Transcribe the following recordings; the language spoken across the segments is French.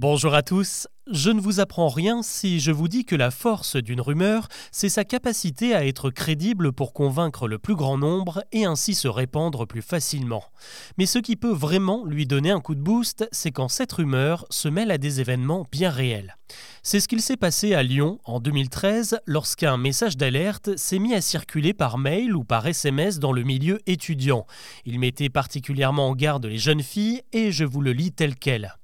Bonjour à tous, je ne vous apprends rien si je vous dis que la force d'une rumeur, c'est sa capacité à être crédible pour convaincre le plus grand nombre et ainsi se répandre plus facilement. Mais ce qui peut vraiment lui donner un coup de boost, c'est quand cette rumeur se mêle à des événements bien réels. C'est ce qu'il s'est passé à Lyon en 2013 lorsqu'un message d'alerte s'est mis à circuler par mail ou par SMS dans le milieu étudiant. Il mettait particulièrement en garde les jeunes filles et je vous le lis tel quel.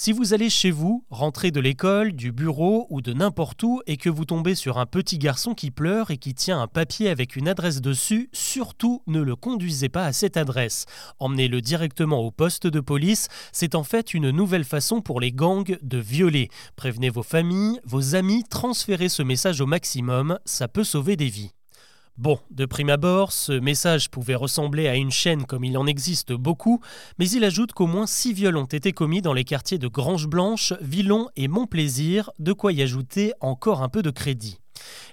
Si vous allez chez vous, rentrez de l'école, du bureau ou de n'importe où et que vous tombez sur un petit garçon qui pleure et qui tient un papier avec une adresse dessus, surtout ne le conduisez pas à cette adresse. Emmenez-le directement au poste de police, c'est en fait une nouvelle façon pour les gangs de violer. Prévenez vos familles, vos amis, transférez ce message au maximum, ça peut sauver des vies. Bon, de prime abord, ce message pouvait ressembler à une chaîne comme il en existe beaucoup, mais il ajoute qu'au moins six viols ont été commis dans les quartiers de Grange Blanche, Villon et Montplaisir, de quoi y ajouter encore un peu de crédit.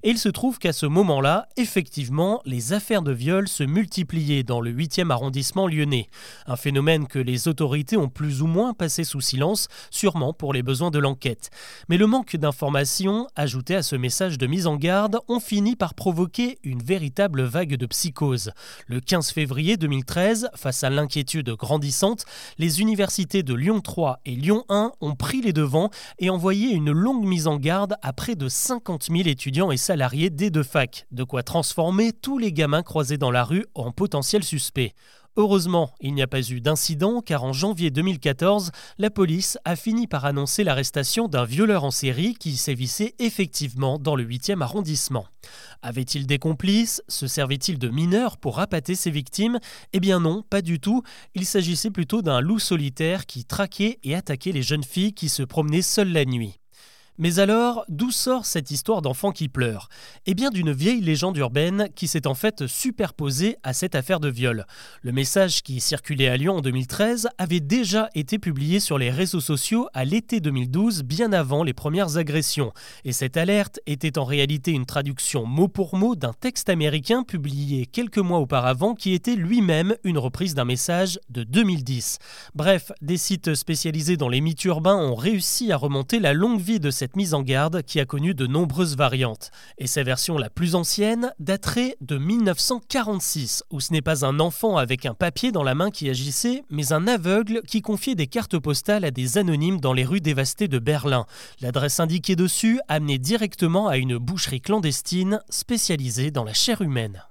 Et il se trouve qu'à ce moment-là, effectivement, les affaires de viol se multipliaient dans le 8e arrondissement lyonnais. Un phénomène que les autorités ont plus ou moins passé sous silence, sûrement pour les besoins de l'enquête. Mais le manque d'informations, ajouté à ce message de mise en garde, ont fini par provoquer une véritable vague de psychose. Le 15 février 2013, face à l'inquiétude grandissante, les universités de Lyon 3 et Lyon 1 ont pris les devants et envoyé une longue mise en garde à près de 50 000 étudiants et salariés des deux facs, de quoi transformer tous les gamins croisés dans la rue en potentiels suspects. Heureusement, il n'y a pas eu d'incident car en janvier 2014, la police a fini par annoncer l'arrestation d'un violeur en série qui sévissait effectivement dans le 8e arrondissement. Avait-il des complices? Se servait-il de mineurs pour appâter ses victimes? Eh bien non, pas du tout. Il s'agissait plutôt d'un loup solitaire qui traquait et attaquait les jeunes filles qui se promenaient seules la nuit. Mais alors, d'où sort cette histoire d'enfant qui pleure? Eh bien d'une vieille légende urbaine qui s'est en fait superposée à cette affaire de viol. Le message qui circulait à Lyon en 2013 avait déjà été publié sur les réseaux sociaux à l'été 2012, bien avant les premières agressions. Et cette alerte était en réalité une traduction mot pour mot d'un texte américain publié quelques mois auparavant qui était lui-même une reprise d'un message de 2010. Bref, des sites spécialisés dans les mythes urbains ont réussi à remonter la longue vie de cette cette mise en garde qui a connu de nombreuses variantes. Et sa version la plus ancienne daterait de 1946, où ce n'est pas un enfant avec un papier dans la main qui agissait, mais un aveugle qui confiait des cartes postales à des anonymes dans les rues dévastées de Berlin. L'adresse indiquée dessus amenait directement à une boucherie clandestine spécialisée dans la chair humaine.